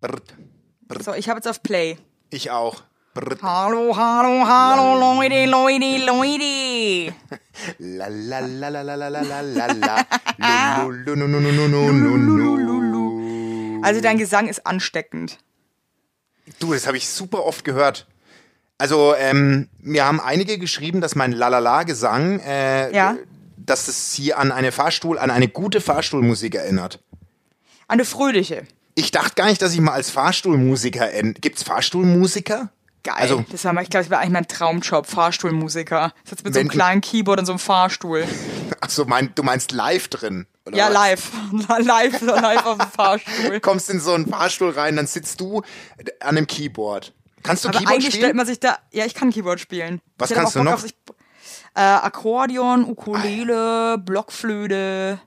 Brrt. So, ich habe jetzt auf Play. Ich auch. Brrt. Hallo, hallo, hallo, Leute, Leute, Leute. La la la la la la la la la la. Also dein Gesang ist ansteckend. Du, das habe ich super oft gehört. Also, ähm, mir haben einige geschrieben, dass mein Lalala-Gesang, äh, Ja. dass es sie an eine Fahrstuhl, an eine gute Fahrstuhlmusik erinnert. Eine fröhliche. Ich dachte gar nicht, dass ich mal als Fahrstuhlmusiker end. Gibt's Fahrstuhlmusiker? Geil. Also- das war mal, ich glaube, das war eigentlich mein Traumjob, Fahrstuhlmusiker. Das jetzt mit so einem kleinen Keyboard und so einem Fahrstuhl. Achso, mein, du meinst live drin? Ja, was? live. live, live auf dem Fahrstuhl. Kommst in so einen Fahrstuhl rein, dann sitzt du an einem Keyboard. Kannst du Aber Keyboard eigentlich spielen? stellt man sich da, ja, ich kann Keyboard spielen. Was Ich kannst du noch? auf sich- äh, Akkordeon, Ukulele, Blockflöte.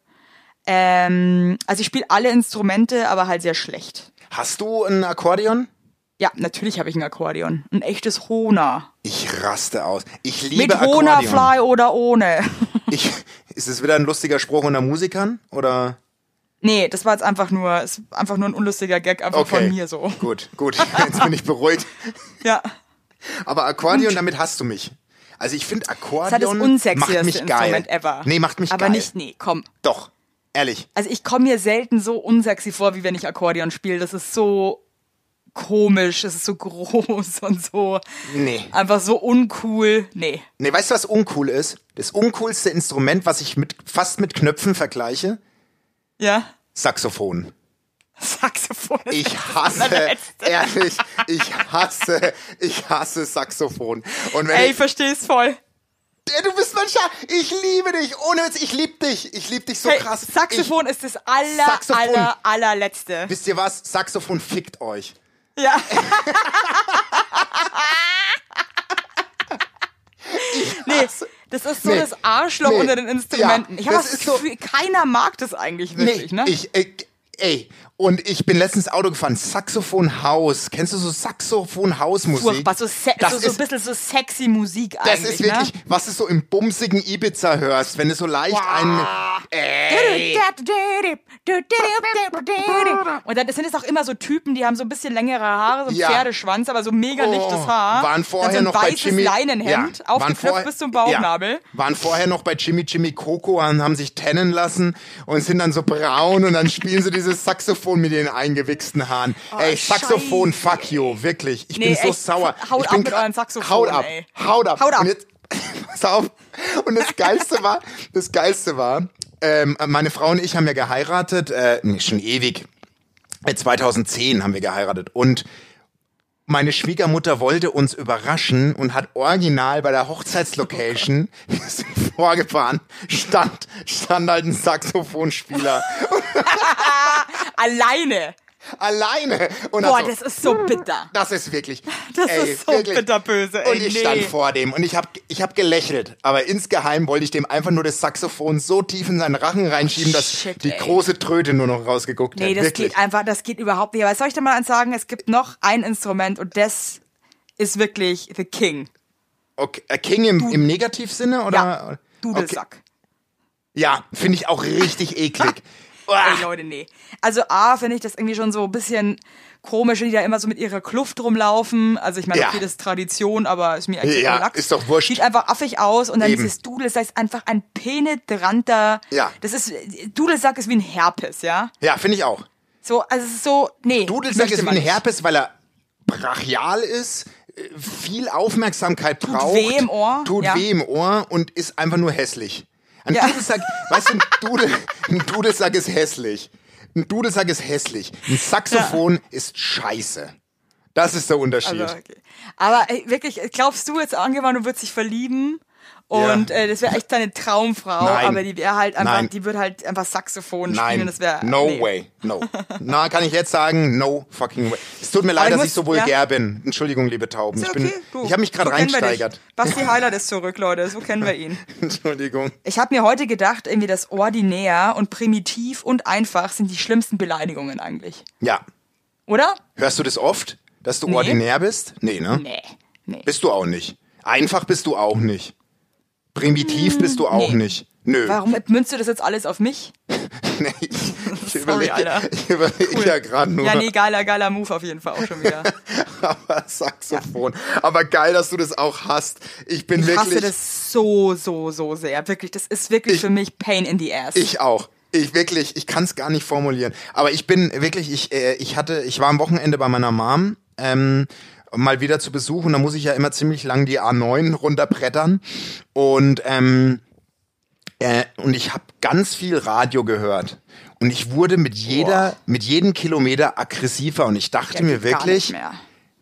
Ähm, also ich spiele alle Instrumente, aber halt sehr schlecht. Hast du ein Akkordeon? Ja, natürlich habe ich ein Akkordeon. Ein echtes Hona. Ich raste aus. Ich liebe Mit Akkordeon. Hona-Fly oder ohne. Ich, ist es wieder ein lustiger Spruch unter Musikern? Oder? Nee, das war jetzt einfach nur, ist einfach nur ein unlustiger Gag einfach Okay. von mir so. Gut, gut. Jetzt bin ich beruhigt. Ja. Aber Akkordeon, damit hast du mich. Also ich finde Das Akkordeon halt das macht mich geil. Instrument ever. Nee, macht mich Aber geil. nicht, nee, komm. Doch, ehrlich. Also ich komme mir selten so unsexy vor, wie wenn ich Akkordeon spiele. Das ist so komisch, es ist so groß und so Nee. einfach so uncool. Nee. Nee, weißt du, was uncool ist? Das uncoolste Instrument, was ich mit, fast mit Knöpfen vergleiche? Ja? Saxophon. Saxophon. Ich das hasse, ehrlich, ich hasse, ich hasse Saxophon. Und wenn Ey, ich ich, versteh's voll. Ey, du bist mein Schatz, ich liebe dich, ohne Witz, ich lieb dich, ich lieb dich so Hey, krass. Saxophon ist das aller, Saxophon. aller, allerletzte. Ich, wisst ihr was? Saxophon fickt euch. Ja. nee, das ist so Nee. das Arschloch Nee. unter den Instrumenten. Ja, ich habe das das, ist so- Gefühl, keiner mag das eigentlich wirklich, ne? ich, äh, ey, und ich bin letztens Auto gefahren, Saxophon-Haus. Kennst du so Saxophon-Haus-Musik? Furchtbar, so, se Das so, so ein bisschen so sexy Musik Das eigentlich, ist wirklich, ne? was du so im bumsigen Ibiza hörst, wenn du so leicht einen. Ey. Und dann sind es auch immer so Typen, die haben so ein bisschen längere Haare, so einen Ja. Pferdeschwanz, aber so mega lichtes Haar. Waren vorher dann so ein noch bei weißes Jimmy. Leinenhemd, ja, aufgeknöpft bis zum Bauchnabel. Ja, waren vorher noch bei Jimmy Jimmy Coco und haben sich tennen lassen und sind dann so braun und dann spielen sie dieses Saxophon mit den eingewichsten Haaren. ey, Saxophon, Scheiße, fuck you, wirklich. Ich Nee, bin so echt, sauer. haut ich ab bin mit euren Saxophon, Haut ab, ey. haut ab. Haut ab. Und jetzt, pass auf. Und das Geilste war, das Geilste war, ähm, meine Frau und ich haben ja geheiratet, äh, schon ewig. Äh, 2010 haben wir geheiratet und meine Schwiegermutter wollte uns überraschen und hat original bei der Hochzeitslocation sind vorgefahren, stand, stand halt ein Saxophonspieler Alleine. Alleine. Und Boah, hat so, das ist so bitter. das ist wirklich. Das ey, ist so wirklich. bitterböse, ey, Und ich nee. stand vor dem und ich hab, ich hab gelächelt. Aber insgeheim wollte ich dem einfach nur das Saxophon so tief in seinen Rachen reinschieben, dass shit, die ey. große Tröte nur noch rausgeguckt Nee, hat. das wirklich. geht einfach, das geht überhaupt nicht. Aber soll ich dir mal eins sagen? Es gibt noch ein Instrument und das ist wirklich the king. Okay, äh, King im, im Negativsinne oder? Ja, Dudelsack. Ja, finde ich auch richtig eklig. Ey, Leute, nee. Also A, finde ich das irgendwie schon so ein bisschen komisch, die da immer so mit ihrer Kluft rumlaufen. Also ich meine, Ja. okay, das ist Tradition, aber ist mir eigentlich Ja, Lachs. ist doch wurscht. Sieht einfach affig aus und dann Eben. dieses Dudelsack ist einfach ein penetranter. Ja. Das ist, Dudelsack ist wie ein Herpes, ja? Ja, finde ich auch. So, also es ist so, nee. Dudelsack ist wie ein. Herpes, weil er brachial ist, äh, viel Aufmerksamkeit braucht. weh im Ohr, Tut ja. weh im Ohr und ist einfach nur hässlich. Ein Ja. Dudelsack, weißt du, ein, Dudel, ein Dudelsack ist hässlich. Ein Dudelsack ist hässlich. Ein Saxophon ist scheiße. Das ist der Unterschied. Also, okay. Aber ey, wirklich, glaubst du jetzt angewandt, du würdest dich verlieben? Und Ja. äh, das wäre echt deine Traumfrau, Nein. aber die wäre halt einfach, Nein. die würde halt einfach Saxophon Nein, spielen. Das wäre no nee. way, no. Na, kann ich jetzt sagen, no fucking way. Es tut mir leid, dass muss- ich so vulgär bin. Entschuldigung, liebe Tauben. Ist Ich bin, okay, du. ich habe mich gerade so reinsteigert. Basti Heiler ist zurück, Leute, so kennen wir ihn. Entschuldigung. Ich habe mir heute gedacht, irgendwie das ordinär und primitiv und einfach sind die schlimmsten Beleidigungen eigentlich. Ja. Oder? Hörst du das oft, dass du Nee. ordinär bist? Nee, ne? Nee. Nee. Bist du auch nicht. Einfach bist du auch nicht. Primitiv bist du auch nee. nicht. Nö. Warum münzt du das jetzt alles auf mich? nee, ich, ich überlege Alter. ich überleg Cool. ja gerade nur. Ja, nee, geiler, geiler Move auf jeden Fall auch schon wieder. Aber Saxophon. Aber geil, dass du das auch hast. Ich bin Ich wirklich. hasse das so, so, so sehr. Wirklich, das ist wirklich Ich- für mich Pain in the Ass. Ich auch. Ich wirklich, ich kann es gar nicht formulieren. Aber ich bin wirklich, ich, äh, ich hatte, ich war am Wochenende bei meiner Mom, ähm, mal wieder zu Besuch und da muss ich ja immer ziemlich lang die A9 runterbrettern. Und ähm, äh, und ich habe ganz viel Radio gehört. Und ich wurde mit jeder, mit jedem Kilometer aggressiver. Und ich dachte Ja, mir wirklich,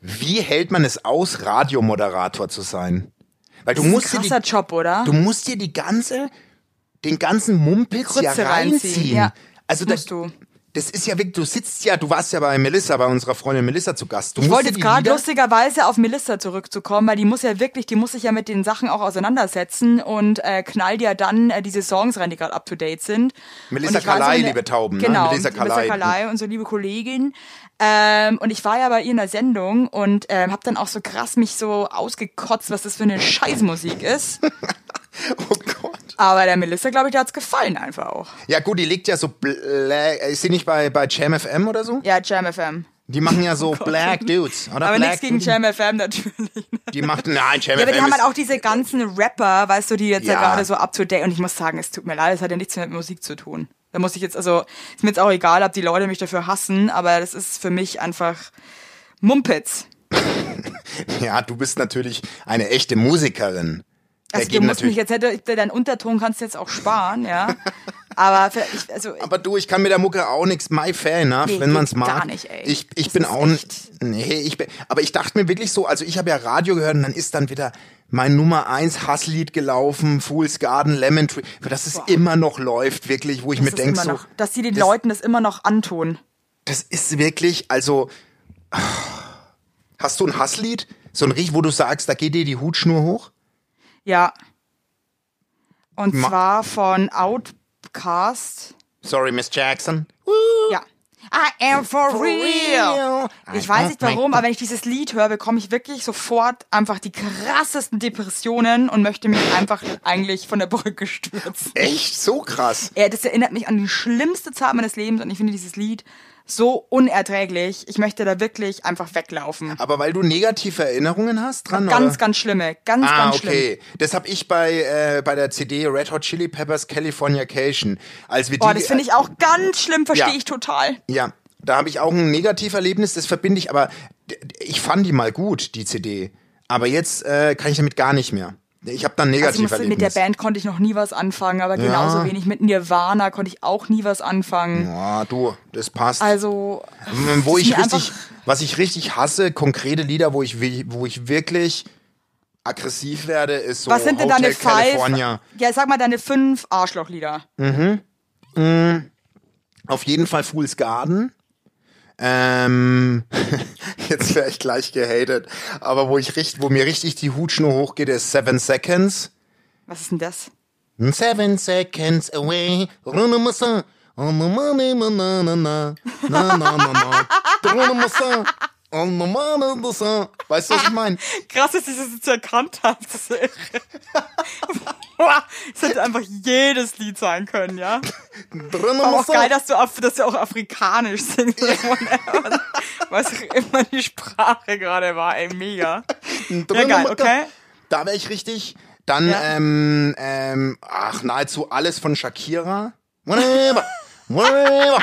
wie hält man es aus, Radiomoderator zu sein? Weil du Das ist musst ein dir die, Job, oder? Du musst dir die ganze, den ganzen Mumpitz ja reinziehen. reinziehen, ja. Also Das du. Das ist ja wirklich, du sitzt ja, du warst ja bei Melissa, bei unserer Freundin Melissa zu Gast. Du Ich wollte jetzt gerade lustigerweise auf Melissa zurückzukommen, weil die muss ja wirklich, die muss sich ja mit den Sachen auch auseinandersetzen und äh, knallt ja dann äh, diese Songs rein, die gerade up to date sind. Melissa in der- liebe Tauben, ne? Genau, Melissa Kalei. Kalei, unsere liebe Kollegin. Ähm, und ich war ja bei ihr in der Sendung und ähm, habe dann auch so krass mich so ausgekotzt, was das für eine Scheißmusik ist. Oh Gott. Aber der Melissa, glaube ich, der hat's gefallen einfach auch. Ja gut, die liegt ja so, black, ist sie nicht bei, bei Jam FM oder so? Ja, Jam FM. Die machen ja so Black Dudes, oder? Oh Aber nichts gegen. Jam FM natürlich. Die macht, nein, Jam Ja, aber die FM haben halt auch diese ganzen Rapper, weißt du, die jetzt ja. Ja. gerade so up to date. Und ich muss sagen, es tut mir leid, es hat ja nichts mehr mit Musik zu tun. Da muss ich jetzt, also, ist mir jetzt auch egal, ob die Leute mich dafür hassen, aber das ist für mich einfach Mumpitz. ja, du bist natürlich eine echte Musikerin. Also, du musst mich jetzt, hätte, deinen Unterton kannst du jetzt auch sparen, ja. Aber für, ich, also, Aber du, ich kann mit der Mucke auch nichts. My fair enough, Nee, wenn man's geht mag. gar nicht, ey. Ich, ich Das bin auch nicht. Nee, ich bin. Aber ich dachte mir wirklich so, also ich habe ja Radio gehört und dann ist dann wieder mein Nummer eins Hasslied gelaufen, Fool's Garden, Lemon Tree, für das es immer noch läuft, wirklich, wo ich mir das ist denke, so, noch, dass sie den das- Leuten das immer noch antun. das ist wirklich, also. Hast du ein Hasslied? So ein richtig, wo du sagst, da geht dir die Hutschnur hoch? Ja. Und Ma- zwar von Outcast. Sorry, Miss Jackson. Ja. I am for, For real. real. Ich weiß nicht warum, aber wenn ich dieses Lied höre, bekomme ich wirklich sofort einfach die krassesten Depressionen und möchte mich einfach eigentlich von der Brücke stürzen. Echt? So krass. Ja, das erinnert mich an die schlimmste Zeit meines Lebens und ich finde dieses Lied so unerträglich. Ich möchte da wirklich einfach weglaufen. Aber weil du negative Erinnerungen hast dran? Ganz, oder? ganz schlimme. Ganz, Ah, ganz schlimm. okay. Das habe ich bei, äh, bei der CD Red Hot Chili Peppers Californication. Als wir Boah, die, das finde ich auch ganz schlimm, verstehe Ja. ich total. Ja, da habe ich auch ein Negativerlebnis, das verbinde ich, aber ich fand die mal gut, die CD. Aber jetzt äh, kann ich damit gar nicht mehr. Ich habe dann Also muss, Negativerlebnis. mit der Band konnte ich noch nie was anfangen, aber genauso wenig mit Nirvana konnte ich auch nie was anfangen. Ja, du, das passt. Also, Ähm, wo ich richtig, was ich richtig hasse, konkrete Lieder, wo ich, wo ich wirklich aggressiv werde, ist so was sind denn Hotel deine California. five? Ja, sag mal deine fünf Arschlochlieder. Auf jeden Fall Fool's Garden. Ähm, jetzt wäre ich gleich gehatet. Aber wo ich richtig, wo mir richtig die Hutschnur hochgeht, ist Seven Seconds. Was ist denn das? Seven seconds away. Money, na, na. Weißt du, was ich meine? Krass, dass ich das jetzt erkannt habe. Das Es hätte einfach jedes Lied sein können, ja. Aber auch geil, dass du, Af dass du auch afrikanisch singst. Was auch immer die Sprache gerade war, ey, mega. Ja, geil, okay. Da wäre ich richtig. Dann, Ja. ähm, ähm, ach, nahezu alles von Shakira. Whatever. Whatever.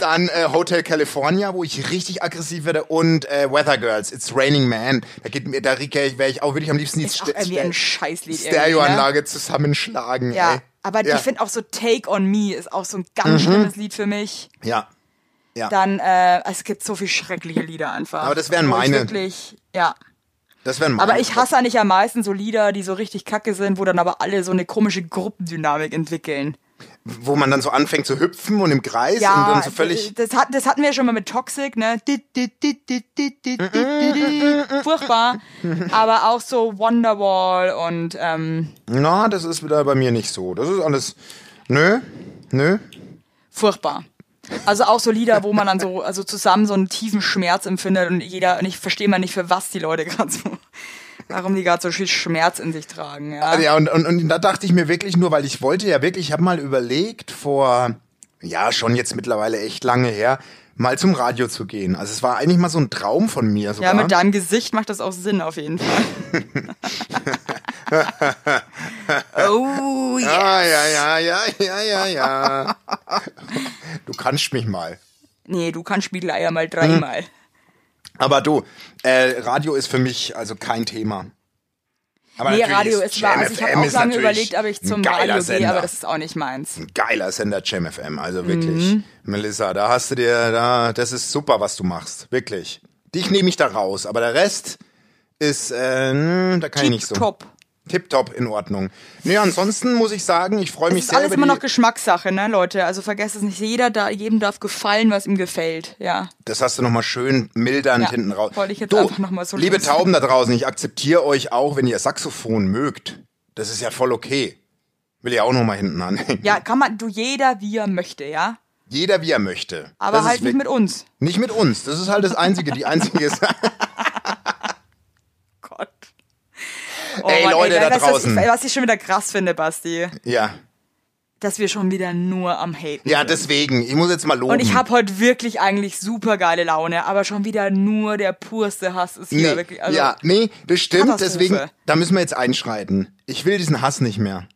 Dann äh, Hotel California, wo ich richtig aggressiv werde. Und äh, Weather Girls, It's Raining Man. Da geht mir, da wäre ich auch, würde ich am liebsten die St- Scheißlied. irgendwie, ne? Stereoanlage zusammenschlagen. Ja, ey. aber ja. ich finde auch so Take on Me ist auch so ein Mhm. ganz schlimmes Lied für mich. Ja. Ja. Dann, äh, es gibt so viel schreckliche Lieder einfach. Aber das wären meine. Wirklich, ja. Das wären meine. Aber ich hasse eigentlich am meisten so Lieder, die so richtig kacke sind, wo dann aber alle so eine komische Gruppendynamik entwickeln. Wo man dann so anfängt zu hüpfen und im Kreis und Ja, dann so völlig. das, hat, das hatten wir schon mal mit Toxic, ne? Furchtbar. Aber auch so Wonderwall und ähm, Na, das ist wieder bei mir nicht so. Das ist alles. Nö, nö. furchtbar. Also auch so Lieder, wo man dann so also zusammen so einen tiefen Schmerz empfindet und jeder und ich verstehe mal nicht für was die Leute gerade so Warum die gerade so viel Schmerz in sich tragen, ja. Ja, und, und, und da dachte ich mir wirklich nur, weil ich wollte ja wirklich, ich habe mal überlegt vor, ja, schon jetzt mittlerweile echt lange her, mal zum Radio zu gehen. Also es war eigentlich mal so ein Traum von mir sogar. Ja, mit deinem Gesicht macht das auch Sinn auf jeden Fall. oh ja. Ah, ja, ja, ja, ja, ja, ja. Du kannst mich mal. Nee, du kannst Spiegeleier mal dreimal. Hm. Aber du, äh, Radio ist für mich also kein Thema. Aber nee, Radio ist wahr. Also ich habe auch lange überlegt, ob ich zum Radio gehe, aber das ist auch nicht meins. Ein geiler Sender, Jam FM. Also wirklich. Mhm. Melissa, da hast du dir, da, das ist super, was du machst. Wirklich. Dich nehme ich da raus, aber der Rest ist, äh, da kann Tip ich nicht so. Top tipptopp in Ordnung. Nee, ansonsten muss ich sagen, ich freue mich sehr. Das ist alles immer noch Geschmackssache, ne, Leute? Also vergesst es nicht. Jeder da, jedem darf gefallen, was ihm gefällt, ja. Das hast du nochmal schön mildernd ja, hinten raus. Wollte ich jetzt du, einfach nochmal so Liebe lassen. Tauben da draußen, ich akzeptiere euch auch, wenn ihr Saxophon mögt. Das ist ja voll okay. Will ich auch nochmal hinten anhängen. Ja, kann man, du jeder wie er möchte, ja? Jeder wie er möchte. Aber das halt nicht mit uns. Nicht mit uns. Das ist halt das einzige, die einzige Sache. Oh, Ey, Mann, Leute ey, da draußen. Was, was ich schon wieder krass finde, Basti. Ja. Dass wir schon wieder nur am Haten Ja, deswegen. Ich muss jetzt mal loben. Und ich habe heute wirklich eigentlich super geile Laune, aber schon wieder nur der purste Hass ist hier nee, wirklich. Also ja, nee, das stimmt. Deswegen, da müssen wir jetzt einschreiten. Ich will diesen Hass nicht mehr.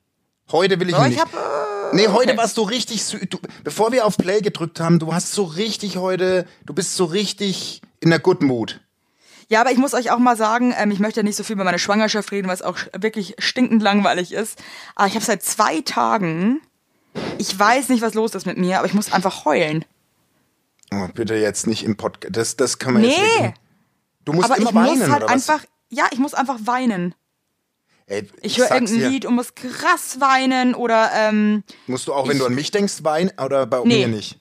Heute will ich oh, ihn nicht. Ich hab, äh, nee, heute okay. warst du richtig, du, bevor wir auf Play gedrückt haben, du hast so richtig heute, du bist so richtig in der Good Mood. Ja, aber ich muss euch auch mal sagen, ähm, ich möchte ja nicht so viel über meine Schwangerschaft reden, weil es auch wirklich stinkend langweilig ist. Aber ich habe seit zwei Tagen, ich weiß nicht, was los ist mit mir, aber ich muss einfach heulen. Oh, bitte jetzt nicht im Podcast. Das, das kann man nee. jetzt nicht. Du musst aber immer ich weinen, muss halt einfach, ja, ich muss einfach weinen. Ey, ich, ich höre irgendein dir. Lied und muss krass weinen oder ähm, Musst du auch, wenn du an mich denkst, weinen oder bei nee, mir nicht?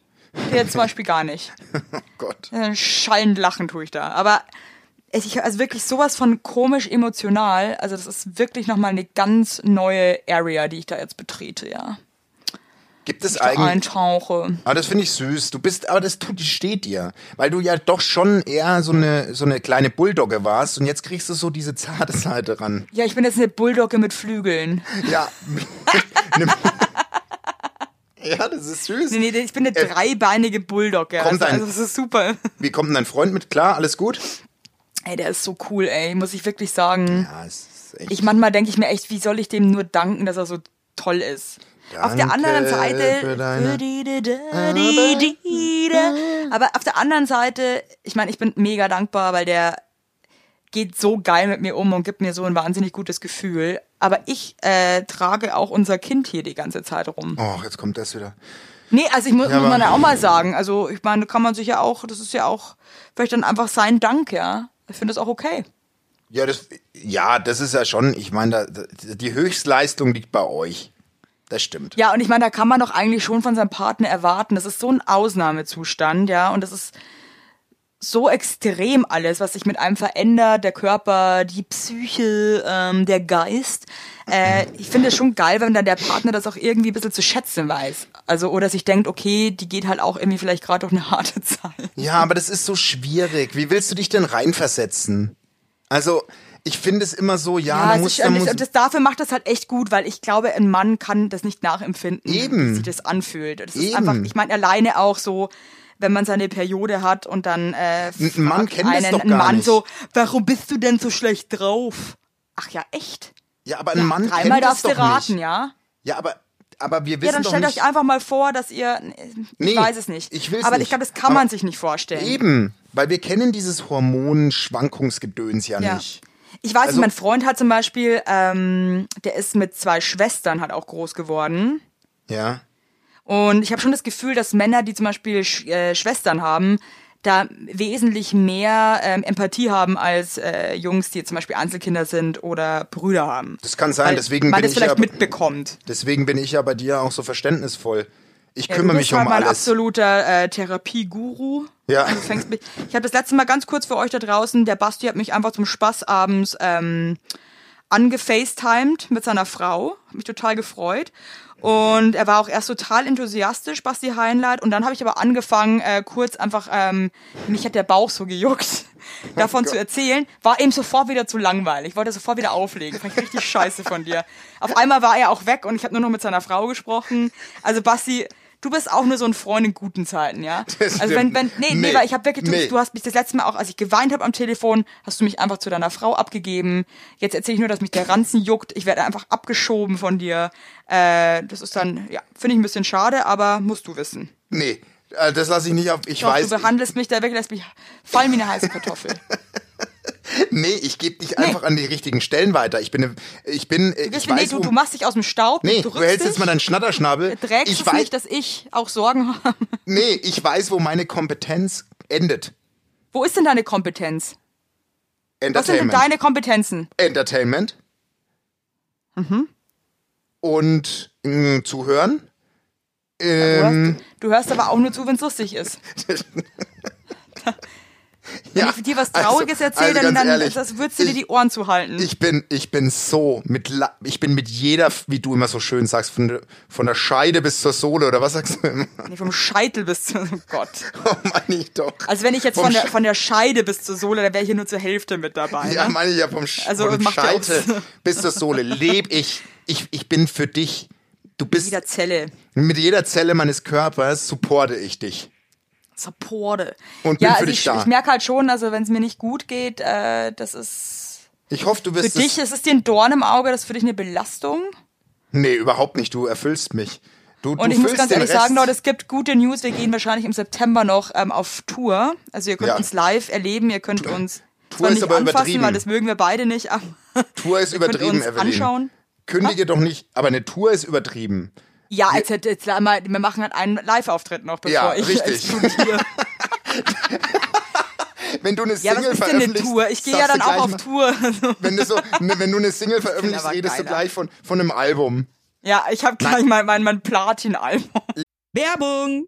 Jetzt zum Beispiel gar nicht. oh Gott. Schallend lachen tue ich da. Aber ich, also wirklich sowas von komisch emotional. Also das ist wirklich nochmal eine ganz neue Area, die ich da jetzt betrete, ja. Gibt es eigentlich. Eintauche. Aber das finde ich süß. Du bist, aber das tut, steht dir. Weil du ja doch schon eher so eine, so eine kleine Bulldogge warst und jetzt kriegst du so diese zarte Seite ran. Ja, ich bin jetzt eine Bulldogge mit Flügeln. Ja. ja, das ist süß. Nee, nee, ich bin eine äh, dreibeinige Bulldogge. Kommt also, dein, also das ist super. Wie kommt denn dein Freund mit klar? Alles gut? Ey, der ist so cool, ey, muss ich wirklich sagen. Ja, es ist echt. Ich manchmal denke ich mir echt, wie soll ich dem nur danken, dass er so toll ist. Danke auf der anderen Seite. Aber auf der anderen Seite, ich meine, ich bin mega dankbar, weil der geht so geil mit mir um und gibt mir so ein wahnsinnig gutes Gefühl. Aber ich äh, trage auch unser Kind hier die ganze Zeit rum. Oh, jetzt kommt das wieder. Nee, also ich muss, ja, muss man ja auch mal sagen. Also ich meine, kann man sich ja auch, das ist ja auch vielleicht dann einfach sein Dank, ja. Ich finde das auch okay. Ja, das, ja, das ist ja schon, ich meine, die Höchstleistung liegt bei euch. Das stimmt. Ja, und ich meine, da kann man doch eigentlich schon von seinem Partner erwarten. Das ist so ein Ausnahmezustand, ja, und das ist so extrem alles, was sich mit einem verändert, der Körper, die Psyche, ähm, der Geist. Äh, ich finde es schon geil, wenn dann der Partner das auch irgendwie ein bisschen zu schätzen weiß. Also, oder sich denkt, okay, die geht halt auch irgendwie vielleicht gerade durch eine harte Zeit. Ja, aber das ist so schwierig. Wie willst du dich denn reinversetzen? Also, ich finde es immer so, ja, ja man muss, ist, muss das, dafür macht das halt echt gut, weil ich glaube, ein Mann kann das nicht nachempfinden, Eben. wie sich das anfühlt. Das Eben. ist einfach, ich meine, alleine auch so, wenn man seine Periode hat und dann äh, ein Mann kennt einen, das doch gar Mann nicht. so, warum bist du denn so schlecht drauf? Ach ja, echt? Ja, aber ein ja, Mann dreimal kennt das darfst du raten, nicht. ja? Ja, aber aber wir wissen Ja, dann stellt euch einfach mal vor, dass ihr ich nee, weiß es nicht. Ich will's aber nicht. ich glaube, das kann aber man sich nicht vorstellen. Eben, weil wir kennen dieses Hormonschwankungsgedöns ja, ja. nicht. Ich weiß also, mein Freund hat zum Beispiel, ähm, der ist mit zwei Schwestern halt auch groß geworden. Ja. Und ich habe schon das Gefühl, dass Männer, die zum Beispiel Sch äh, Schwestern haben, da wesentlich mehr ähm, Empathie haben als äh, Jungs, die zum Beispiel Einzelkinder sind oder Brüder haben. Das kann sein, Weil deswegen man bin das ich vielleicht ja, mitbekommt. Deswegen bin ich ja bei dir auch so verständnisvoll. Ich ja, kümmere mich um halt alles. mein absoluter äh, Therapieguru. Ja. Also ich habe das letzte Mal ganz kurz für euch da draußen, der Basti hat mich einfach zum Spaß abends ähm, angefacetimed mit seiner Frau. Hat mich total gefreut. Und er war auch erst total enthusiastisch, Basti Heinleit. Und dann habe ich aber angefangen, äh, kurz einfach, ähm, mich hat der Bauch so gejuckt. davon oh zu erzählen, war ihm sofort wieder zu langweilig. Ich wollte sofort wieder auflegen. Fand ich richtig scheiße von dir. Auf einmal war er auch weg und ich habe nur noch mit seiner Frau gesprochen. Also Basti, du bist auch nur so ein Freund in guten Zeiten, ja? Also wenn, wenn, nee, nee, nee weil ich habe wirklich, nee. du, du hast mich das letzte Mal auch, als ich geweint habe am Telefon, hast du mich einfach zu deiner Frau abgegeben. Jetzt erzähle ich nur, dass mich der Ranzen juckt. Ich werde einfach abgeschoben von dir. Äh, das ist dann, ja, finde ich ein bisschen schade, aber musst du wissen. Nee, äh, das lasse ich nicht auf. Ich Doch, weiß. Du behandelst mich da wirklich, lässt mich fallen wie eine heiße Kartoffel. nee, ich gebe dich nee. einfach an die richtigen Stellen weiter. Ich bin, ich bin, du ich weiß, nee, du, du machst dich aus dem Staub. Nee, du, du hältst jetzt mal deinen Schnatterschnabel. Trägst ich weiß, nicht, dass ich auch Sorgen habe. Nee, ich weiß, wo meine Kompetenz endet. Wo ist denn deine Kompetenz? Entertainment. Was sind denn deine Kompetenzen? Entertainment. Mhm. Und mh, mm, zuhören. Ähm, du, hörst, du hörst aber auch nur zu, wenn es lustig ist. Wenn ja, ich dir was Trauriges also, erzähle, also dann, dann das würdest du dir die Ohren zuhalten. Ich bin, ich bin so mit, ich bin mit jeder, wie du immer so schön sagst, von, der, von der Scheide bis zur Sohle oder was sagst du immer? Nee, vom Scheitel bis zur, oh Gott. Oh, meine ich doch. Also wenn ich jetzt von der, von der Scheide bis zur Sohle, dann wäre ich hier nur zur Hälfte mit dabei. Ja, ne? meine ich ja vom, Sch also, vom Scheitel bis zur Sohle. Leb ich, ich, ich bin für dich. Du bist. Mit jeder Zelle. Mit jeder Zelle meines Körpers supporte ich dich. Supporte. Und ja, bin für also dich ich, da. ich merke halt schon, also wenn es mir nicht gut geht, äh, das ist. Ich hoffe, du wirst. Für dich ist es dir ein Dorn im Auge, das ist für dich eine Belastung? Nee, überhaupt nicht. Du erfüllst mich. Du, und du ich muss ganz ehrlich Rest. sagen, Leute, es gibt gute News. Wir gehen wahrscheinlich im September noch ähm, auf Tour. Also ihr könnt ja. uns live erleben, ihr könnt uns Tour zwar nicht anfassen, weil das mögen wir beide nicht, aber Tour ist übertrieben, Evelyn. anschauen. Kündige Was? doch nicht, aber eine Tour ist übertrieben. Ja, als hätte jetzt einmal, wir machen halt einen Live-Auftritt noch, bevor ja, ich richtig. wenn du eine Single ja, was ist denn eine Tour? Ich gehe ja dann auch auf mal, Tour. wenn, du so, ne, wenn du eine Single veröffentlichst, redest geiler. du gleich von, von einem Album. Ja, ich habe gleich mein, mein, mein Platin-Album. Werbung!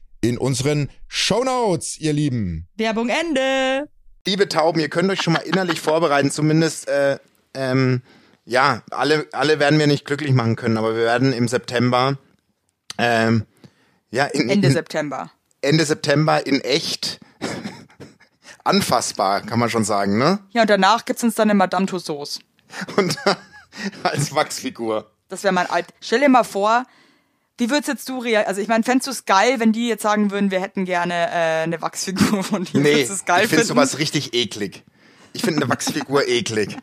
in unseren Shownotes, ihr Lieben. Werbung Ende. Liebe Tauben, ihr könnt euch schon mal innerlich vorbereiten, zumindest, äh, ähm, ja, alle, alle werden wir nicht glücklich machen können, aber wir werden im September, ähm, ja, in, Ende in, September. Ende September in echt anfassbar, kann man schon sagen, ne? Ja, und danach gibt's uns dann eine Madame Tussauds. Und als Wachsfigur. Das wäre mein Alt. Stell dir mal vor, wie würdest jetzt du reagieren? Also ich meine, fändest du es geil, wenn die jetzt sagen würden, wir hätten gerne äh, eine Wachsfigur von dir? Nee, ich finde sowas richtig eklig. Ich finde eine Wachsfigur eklig.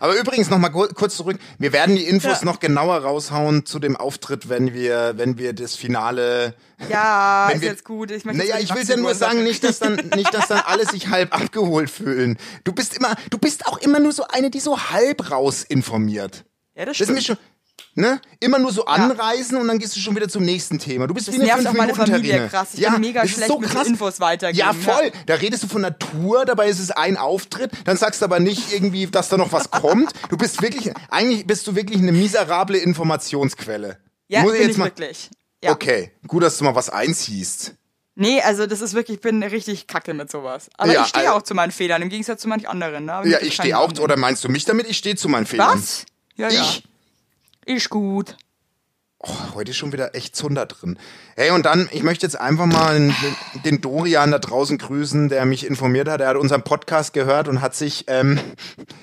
Aber übrigens noch mal kurz zurück. Wir werden die Infos ja. noch genauer raushauen zu dem Auftritt, wenn wir, wenn wir das Finale. Ja, ist wir, jetzt gut. Ich naja, ich will ja nur sagen, nicht, dass dann, nicht, dass dann alle sich halb abgeholt fühlen. Du bist immer, du bist auch immer nur so eine, die so halb raus informiert. Ja, das stimmt. Das ist mir schon, Ne? Immer nur so anreisen ja. und dann gehst du schon wieder zum nächsten Thema. Du bist das wie eine nervt auch meine Familie krass. Ich ja, bin mega schlecht so mit Infos weitergeben. Ja, voll. Ja. Da redest du von Natur, dabei ist es ein Auftritt. Dann sagst du aber nicht irgendwie, dass da noch was kommt. Du bist wirklich, eigentlich bist du wirklich eine miserable Informationsquelle. Ja, Muss ich bin jetzt ich mal, wirklich. Ja. Okay, gut, dass du mal was einziehst. Nee, also das ist wirklich, ich bin richtig kacke mit sowas. Aber ja, ich stehe also, auch zu meinen Fehlern, im Gegensatz zu manch anderen. Ne? Ja, ich stehe auch, oder meinst du mich damit? Ich stehe zu meinen Fehlern. Was? Ja, ich? Ja. Ist gut. Oh, heute ist schon wieder echt Zunder drin. Hey, und dann, ich möchte jetzt einfach mal den, den Dorian da draußen grüßen, der mich informiert hat. Er hat unseren Podcast gehört und hat sich ähm,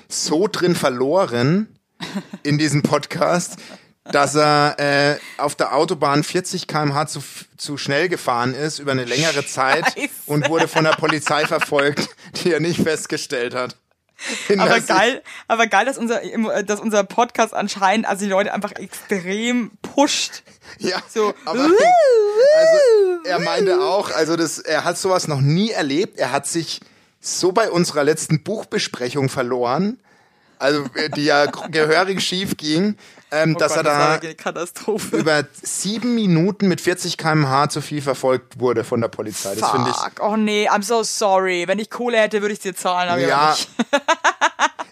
so drin verloren in diesem Podcast, dass er äh, auf der Autobahn 40 km/h zu, zu schnell gefahren ist über eine längere Zeit Scheiße. und wurde von der Polizei verfolgt, die er nicht festgestellt hat aber geil, aber geil, dass unser, dass unser Podcast anscheinend also die Leute einfach extrem pusht. Ja, so. Aber, also er meinte auch, also das, er hat sowas noch nie erlebt. Er hat sich so bei unserer letzten Buchbesprechung verloren, also die ja gehörig schief ging, ähm, oh dass Gott, er da über sieben Minuten mit 40 km/h zu viel verfolgt wurde von der Polizei. Das finde ich. Oh nee, I'm so sorry. Wenn ich Kohle hätte, würde ich dir zahlen. Aber ja.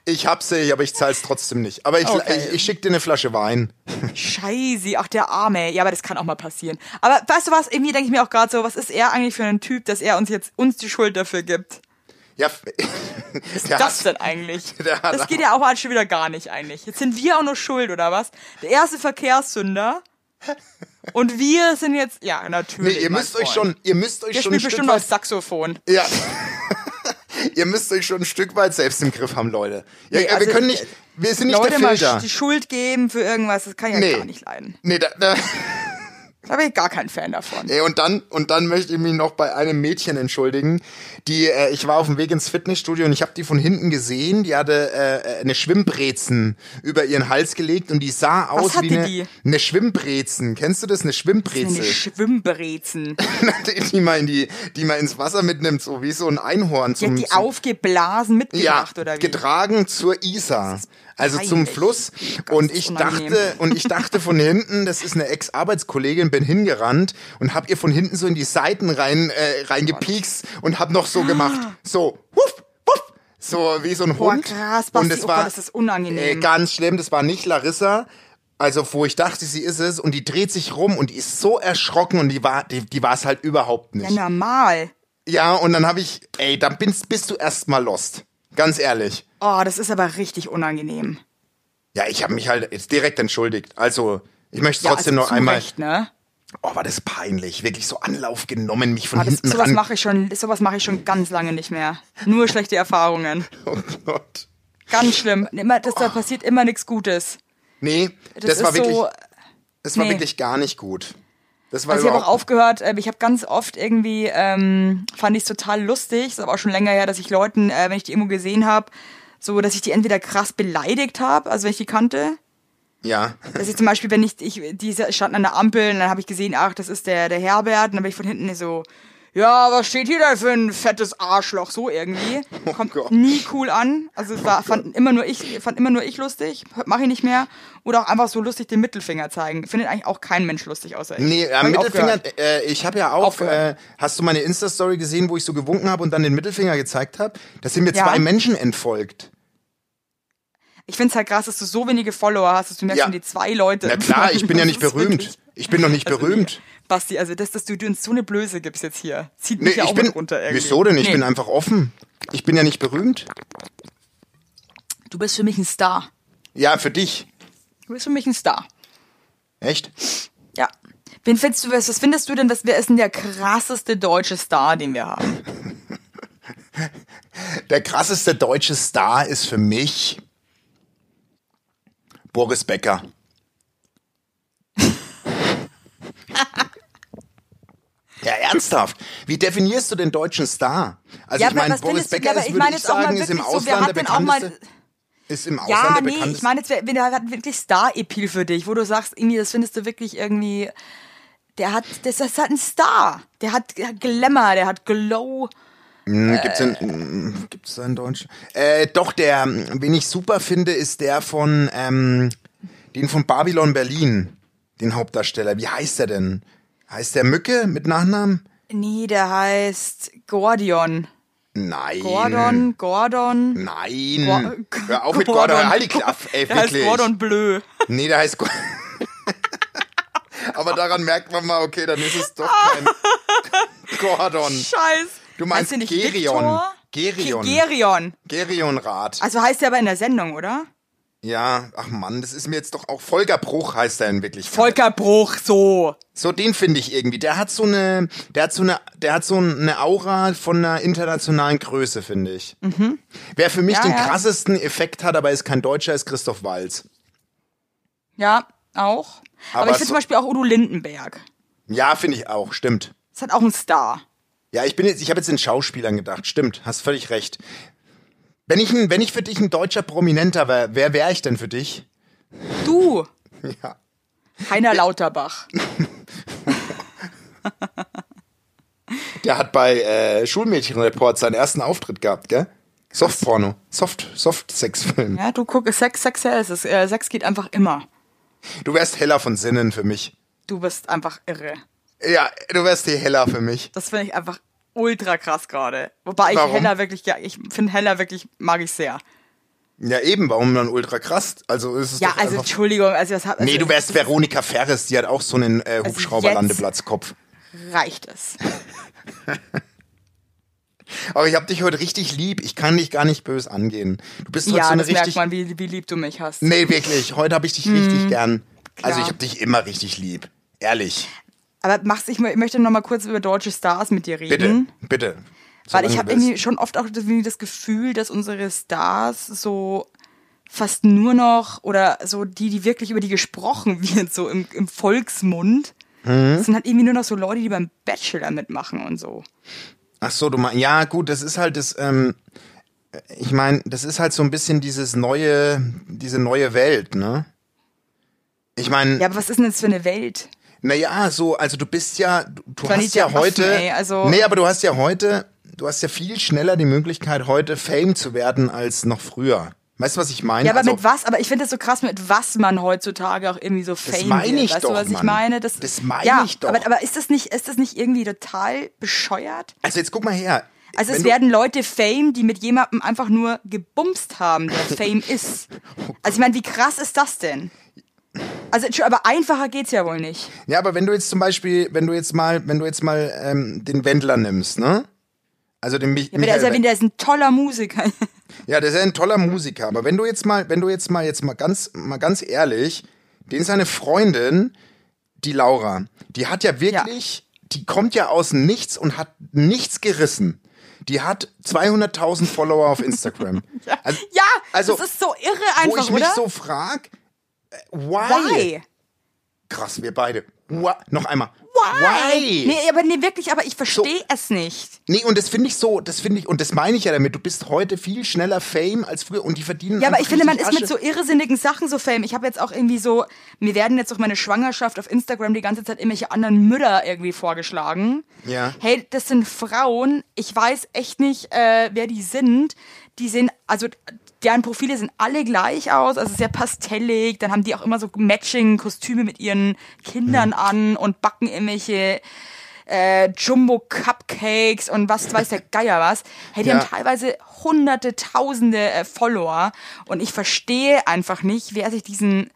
ich hab's ja, aber ich zahl's trotzdem nicht. Aber ich, okay. ich, ich schick dir eine Flasche Wein. Scheiße, ach der Arme. Ja, aber das kann auch mal passieren. Aber weißt du was? Irgendwie denke ich mir auch gerade so, was ist er eigentlich für ein Typ, dass er uns jetzt uns die Schuld dafür gibt? Ja, was ist das denn eigentlich? Das geht ja auch schon wieder gar nicht eigentlich. Jetzt sind wir auch nur schuld, oder was? Der erste Verkehrssünder. Und wir sind jetzt, ja, natürlich. Nee, ihr müsst euch schon, ihr müsst euch Der schon. Spielt bestimmt weit, Saxophon. Ja. ihr müsst euch schon ein Stück weit selbst im Griff haben, Leute. Ja, nee, also, wir können nicht, wir sind nicht Leute der Filter. mal die Schuld geben für irgendwas, das kann ich ja nee. gar nicht leiden. Nee, da, da da bin ich gar kein Fan davon. Ey, und dann und dann möchte ich mich noch bei einem Mädchen entschuldigen, die äh, ich war auf dem Weg ins Fitnessstudio und ich habe die von hinten gesehen, die hatte äh, eine Schwimmbrezen über ihren Hals gelegt und die sah aus wie eine, die? eine Schwimmbrezen. Kennst du das eine Schwimmbrezel? Eine Schwimmbrezen. die man in die die man ins Wasser mitnimmt, so wie so ein Einhorn zum, die, die zum, aufgeblasen mitgebracht ja, oder wie? getragen zur Isar also zum Fluss. Und ich dachte, und ich dachte von hinten, das ist eine Ex-Arbeitskollegin, bin hingerannt und hab ihr von hinten so in die Seiten rein äh, reingepiekst und hab noch so gemacht, so, wuff, wuff, so wie so ein Boah, Hund. Krass, Basti, und es oh war Gott, das ist unangenehm. Äh, ganz schlimm, das war nicht Larissa. Also, wo ich dachte, sie ist es, und die dreht sich rum und die ist so erschrocken und die war, die, die war es halt überhaupt nicht. Ja, normal. Ja, und dann habe ich, ey, dann bist, bist du erstmal lost. Ganz ehrlich. Oh, das ist aber richtig unangenehm. Ja, ich habe mich halt jetzt direkt entschuldigt. Also, ich möchte trotzdem ja, also noch einmal. Recht, ne? Oh, war das peinlich. Wirklich so Anlauf genommen, mich von oh, das, hinten sowas ran. Mache ich schon, sowas mache ich schon ganz lange nicht mehr. Nur schlechte Erfahrungen. Oh Gott. Ganz schlimm. Immer, das, da passiert immer nichts Gutes. Nee, das, das war wirklich. So, das war nee. wirklich gar nicht gut. Das war also ich habe auch aufgehört, äh, ich habe ganz oft irgendwie, ähm, fand ich es total lustig, ist aber auch schon länger her, dass ich Leuten, äh, wenn ich die irgendwo gesehen habe, so, dass ich die entweder krass beleidigt habe, also wenn ich die kannte. Ja. Dass ich zum Beispiel, wenn ich, ich die standen an der Ampel und dann habe ich gesehen, ach, das ist der, der Herbert, und dann bin ich von hinten so, ja, was steht hier da für ein fettes Arschloch, so irgendwie. Oh Kommt oh nie cool an. Also es war, fand immer nur ich, fand immer nur ich lustig, mache ich nicht mehr. Oder auch einfach so lustig den Mittelfinger zeigen. Findet eigentlich auch kein Mensch lustig außer ich. Nee, äh, Mittelfinger, äh, ich habe ja auch, äh, hast du meine Insta-Story gesehen, wo ich so gewunken habe und dann den Mittelfinger gezeigt habe? Da sind mir ja. zwei Menschen entfolgt. Ich finde es halt krass, dass du so wenige Follower hast, dass du merkst, ja. die zwei Leute. Na klar, ich bin ja nicht berühmt. Ich bin noch nicht also, berühmt. Basti, also das, dass du, uns so eine Blöße gibst jetzt hier, zieht mich nee, ja auch bin, mit runter irgendwie. Wieso denn? Ich nee. bin einfach offen. Ich bin ja nicht berühmt. Du bist für mich ein Star. Ja, für dich. Du bist für mich ein Star. Echt? Ja. Wen findest du, was, was findest du denn, wer ist denn der krasseste deutsche Star, den wir haben? der krasseste deutsche Star ist für mich Boris Becker. Ja, ernsthaft. Wie definierst du den deutschen Star? Also ja, ich meine, Boris Becker ist, würde ich sagen, ist im Ausland so, der bekannteste. Ist im Ausland ja, der nee, ich meine jetzt, der hat wirklich Star-Epil für dich, wo du sagst, irgendwie, das findest du wirklich irgendwie, der hat, das ist halt ein Star. Der hat, der hat Glamour, der hat Glow. Hm, gibt's denn, hm, gibt's da in Deutsch? Äh, doch, der, wen ich super finde, ist der von, ähm, den von Babylon Berlin, den Hauptdarsteller. Wie heißt der denn? Heißt der Mücke mit Nachnamen? Nee, der heißt Gordion. Nein. Gordon, Gordon. Nein. Go Hör auf mit Gordon. Gordon. Heilig ey, der heißt Gordon Bleu. Nee, der heißt Gordon. Aber daran merkt man mal, okay, dann ist es doch kein Gordon. Scheiß. Du meinst Gerion. Gerion. Gerion. Gerion Rat. Also heißt der aber in der Sendung, oder? Ja, ach Mann, das ist mir jetzt doch auch Volker Bruch heißt er in Wirklichkeit. Volker Bruch, so. So, den finde ich irgendwie. Der hat so eine, der hat so eine, der hat so eine Aura von einer internationalen Größe, finde ich. Mhm. Wer für mich Ja, den ja. krassesten Effekt hat, aber ist kein Deutscher, ist Christoph Walz. Ja, auch. Aber, Aber ich finde so- zum Beispiel auch Udo Lindenberg. Ja, finde ich auch, stimmt. Ist halt auch ein Star. Ja, ich bin jetzt, ich habe jetzt in Schauspielern gedacht. Stimmt, hast völlig recht. Wenn ich, ein, wenn ich für dich ein deutscher Prominenter wäre, wer wäre ich denn für dich? Du, Ja. Heiner Lauterbach. Der hat bei äh, Schulmädchenreport seinen ersten Auftritt gehabt, gell? Softporno. Soft, Soft-Sex-Film. Ja, du guck, Sex, Sex, ist, äh, Sex geht einfach immer. Du wärst heller von Sinnen für mich. Du bist einfach irre. Ja, du wärst die heller für mich. Das finde ich einfach ultra krass gerade. Wobei ich? Hella wirklich, ja, ich finde Hella wirklich, mag ich sehr. Ja, eben, warum dann ultra krass? Also ist es Ja, also Entschuldigung, also das hat. Also, Nee, du wärst Veronika Ferris, die hat auch so einen äh, jetzt- Hubschrauberlandeplatzkopf. Reicht es. Aber ich hab dich heute richtig lieb. Ich kann dich gar nicht böse angehen. Du bist heute Ja, so eine das merkt richtig. man, wie, wie lieb du mich hast. Nee, wirklich. Heute habe ich dich richtig gern. Also klar. ich hab dich immer richtig lieb. Ehrlich. Aber machst, ich, ich möchte noch mal kurz über deutsche Stars mit dir Bitte, reden. bitte. Weil ich habe irgendwie schon oft auch das Gefühl, dass unsere Stars so fast nur noch oder so die, die wirklich über die gesprochen wird, so im, im Volksmund, Mhm. das sind halt irgendwie nur noch so Leute, die beim Bachelor mitmachen und so. Ach so, du meinst, ja gut, das ist halt das, ähm, ich meine, das ist halt so ein bisschen dieses neue, diese neue Welt, ne? Ich meine, Ja, aber was ist denn das für eine Welt? Naja, so, also du bist ja, du, Planet hast ja Affen, heute, ey, also- nee, aber du hast ja heute, du hast ja viel schneller die Möglichkeit, heute Fame zu werden als noch früher. Weißt du, was ich meine? Ja, aber also, mit was? Aber ich finde das so krass, mit was man heutzutage auch irgendwie so Fame meine wird. ich weißt doch, du, was ich meine? Das meine ja, ich doch. Aber, aber ist das nicht, ist das nicht irgendwie total bescheuert? also jetzt guck mal her. Also Wenn es werden Leute Fame, die mit jemandem einfach nur gebumst haben, der Fame ist. Also ich meine, wie krass ist das denn? Also aber einfacher geht's ja wohl nicht. Ja, aber wenn du jetzt zum Beispiel, wenn du jetzt mal, wenn du jetzt mal ähm, den Wendler nimmst, ne? Also den Mich Ja, aber der ist ja der ist ein toller Musiker. Ja, der ist ja ein toller Musiker, aber wenn du jetzt mal, wenn du jetzt mal, jetzt mal ganz, mal ganz ehrlich, den seine Freundin, die Laura, die hat ja wirklich, die kommt ja aus Nichts und hat nichts gerissen. Die hat 200.000 Follower auf Instagram. ja, also, ja, also, das ist so irre wo einfach, ich mich oder? so frag, äh, why? Why? Krass, wir beide. Why? Noch einmal. Why? Nee, aber nee, wirklich, aber ich verstehe es nicht. Nee, und das finde ich so, das finde ich, und das meine ich ja damit, du bist heute viel schneller Fame als früher und die verdienen Ja, aber ich finde, man richtig ist mit Asche. so irrsinnigen Sachen so fame. Ich habe jetzt auch irgendwie so, mir werden jetzt durch meine Schwangerschaft auf Instagram die ganze Zeit irgendwelche anderen Mütter irgendwie vorgeschlagen. Ja. Hey, das sind Frauen. Ich weiß echt nicht, äh, wer die sind. Die sehen, also deren Profile sehen alle gleich aus, also sehr pastellig. Dann haben die auch immer so Matching-Kostüme mit ihren Kindern Hm. an und backen irgendwelche äh, Jumbo-Cupcakes und was weiß der Geier was. Hey, die Ja. haben teilweise hunderte, tausende äh, Follower und ich verstehe einfach nicht, wer sich diesen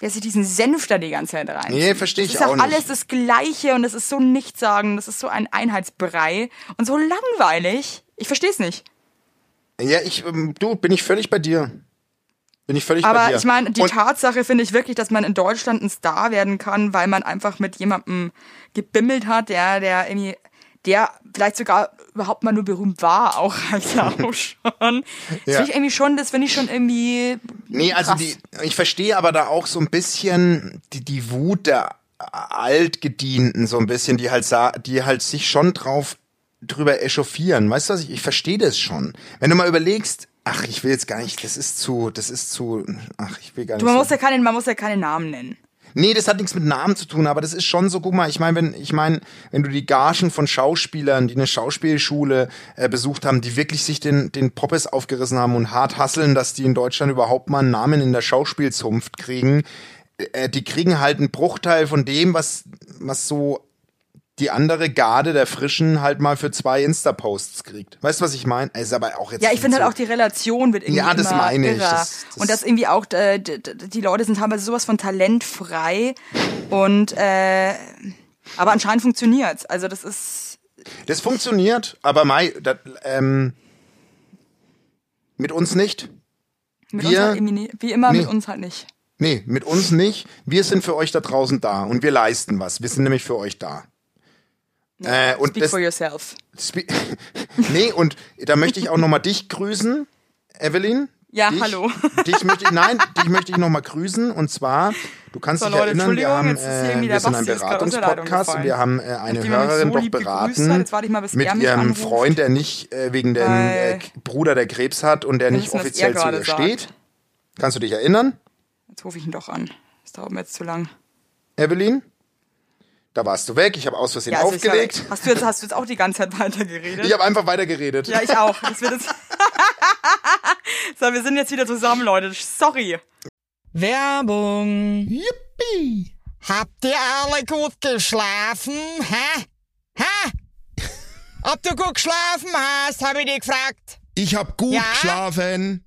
wer sich diesen Senf da die ganze Zeit rein. Nee, verstehe Das ich ist auch auch nicht. alles das Gleiche und das ist so nichtssagend, das ist so ein Einheitsbrei und so langweilig. Ich verstehe es nicht. Ja, ich, ähm, du, bin ich völlig bei dir. Bin ich völlig bei Aber dir. ich meine, die Und- Tatsache finde ich wirklich, dass man in Deutschland ein Star werden kann, weil man einfach mit jemandem gebimmelt hat, der, der irgendwie, der vielleicht sogar überhaupt mal nur berühmt war, auch ja auch schon. Das Ja. finde ich irgendwie schon, das finde ich schon irgendwie. Nee, also krass. die, ich verstehe aber da auch so ein bisschen die, die Wut der Altgedienten, so ein bisschen, die halt, sa- die halt sich schon drauf drüber echauffieren. Weißt du was? Ich, ich verstehe das schon. Wenn du mal überlegst, ach, ich will jetzt gar nicht, das ist zu, das ist zu, ach, ich will gar nicht. Du, man, so. muss ja keine, man muss ja keine Namen nennen. Nee, das hat nichts mit Namen zu tun, aber das ist schon so, guck mal, ich meine, wenn, ich meine, wenn du die Gagen von Schauspielern, die eine Schauspielschule äh, besucht haben, die wirklich sich den, den Poppes aufgerissen haben und hart hasseln, dass die in Deutschland überhaupt mal einen Namen in der Schauspielzunft kriegen, äh, die kriegen halt einen Bruchteil von dem, was, was so die andere Garde der Frischen halt mal für zwei Insta-Posts kriegt. Weißt du, was ich meine? Ist aber auch jetzt Ja, ich finde so- halt auch die Relation wird irgendwie Ja, das immer meine ich. Das- das- und das irgendwie auch, äh, die Leute sind teilweise sowas von talentfrei und äh, aber anscheinend funktioniert's. Also das ist Das funktioniert, aber Mai, dat, ähm, mit uns nicht. Mit wir, halt wie immer, nee, mit uns halt nicht. Nee, mit uns nicht. Wir sind für euch da draußen da und wir leisten was. Wir sind nämlich für euch da. Äh, und speak das, for yourself. nee, und da möchte ich auch nochmal dich grüßen, Evelyn. Ja, dich, hallo. Dich möchte ich, nein, dich möchte ich nochmal grüßen. Und zwar, du kannst so, dich Leute, erinnern, wir haben, äh, wir sind ein Beratungspodcast und wir haben äh, eine Hörerin so doch beraten hat, mit ihrem anruft, Freund, der nicht äh, wegen dem äh, Bruder, der Krebs hat und der nicht wissen, offiziell zu ihr sagt. steht. Kannst du dich erinnern? Jetzt rufe ich ihn doch an. Das dauert mir jetzt zu lang. Evelyn? Da warst du weg, ich habe aus Versehen ja, also aufgelegt. Hast du, jetzt, hast du jetzt auch die ganze Zeit weitergeredet? Ich habe einfach weitergeredet. Ja, ich auch. Das wird jetzt so, wir sind jetzt wieder zusammen, Leute. Sorry. Werbung. Yippie. Habt ihr alle gut geschlafen? Hä? Hä? Ob du gut geschlafen hast, habe ich dich gefragt. Ich hab gut ja? geschlafen.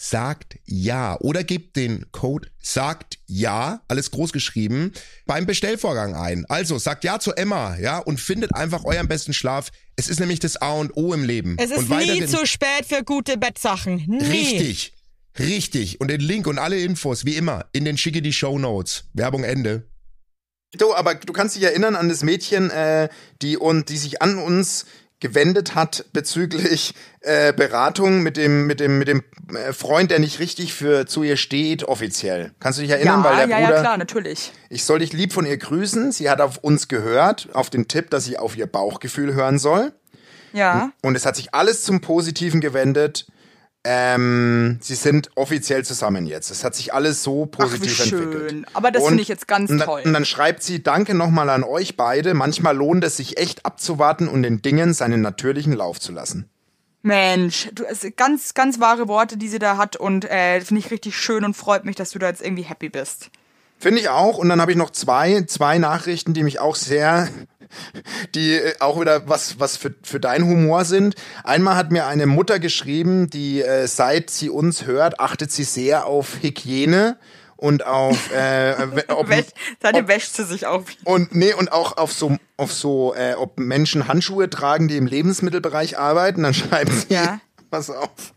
sagt ja oder gebt den Code sagt ja, alles groß geschrieben, beim Bestellvorgang ein. Also sagt ja zu Emma, ja, und findet einfach euren besten Schlaf. Es ist nämlich das A und O im Leben. Es ist nie zu spät für gute Bettsachen. Nie. Richtig. Richtig. Und den Link und alle Infos, wie immer, in den schicke die Show Notes. Werbung Ende. Du, aber du kannst dich erinnern an das Mädchen, äh, die und die sich an uns gewendet hat bezüglich äh, Beratung mit dem mit dem mit dem äh, Freund, der nicht richtig für zu ihr steht, offiziell. Kannst du dich erinnern, ja, weil der ja, Bruder ja, klar, natürlich. Ich soll dich lieb von ihr grüßen. Sie hat auf uns gehört, auf den Tipp, dass sie auf ihr Bauchgefühl hören soll. Ja. Und es hat sich alles zum Positiven gewendet. Ähm, sie sind offiziell zusammen jetzt. Es hat sich alles so positiv Ach, wie entwickelt. Schön. Aber das finde ich jetzt ganz und, toll. Und dann schreibt sie, danke nochmal an euch beide. Manchmal lohnt es sich echt abzuwarten und den Dingen seinen natürlichen Lauf zu lassen. Mensch, du also ganz, ganz wahre Worte, die sie da hat und äh, finde ich richtig schön und freut mich, dass du da jetzt irgendwie happy bist. Finde ich auch. Und dann habe ich noch zwei, zwei Nachrichten, die mich auch sehr die äh, auch wieder was, was für, für deinen Humor sind. Einmal hat mir eine Mutter geschrieben, die äh, seit sie uns hört, achtet sie sehr auf Hygiene und auf äh, ob, Wäsch, Seine ob, wäscht sie sich auf. Und nee, und auch auf so auf so äh, ob Menschen Handschuhe tragen, die im Lebensmittelbereich arbeiten, dann schreiben sie ja. pass auf.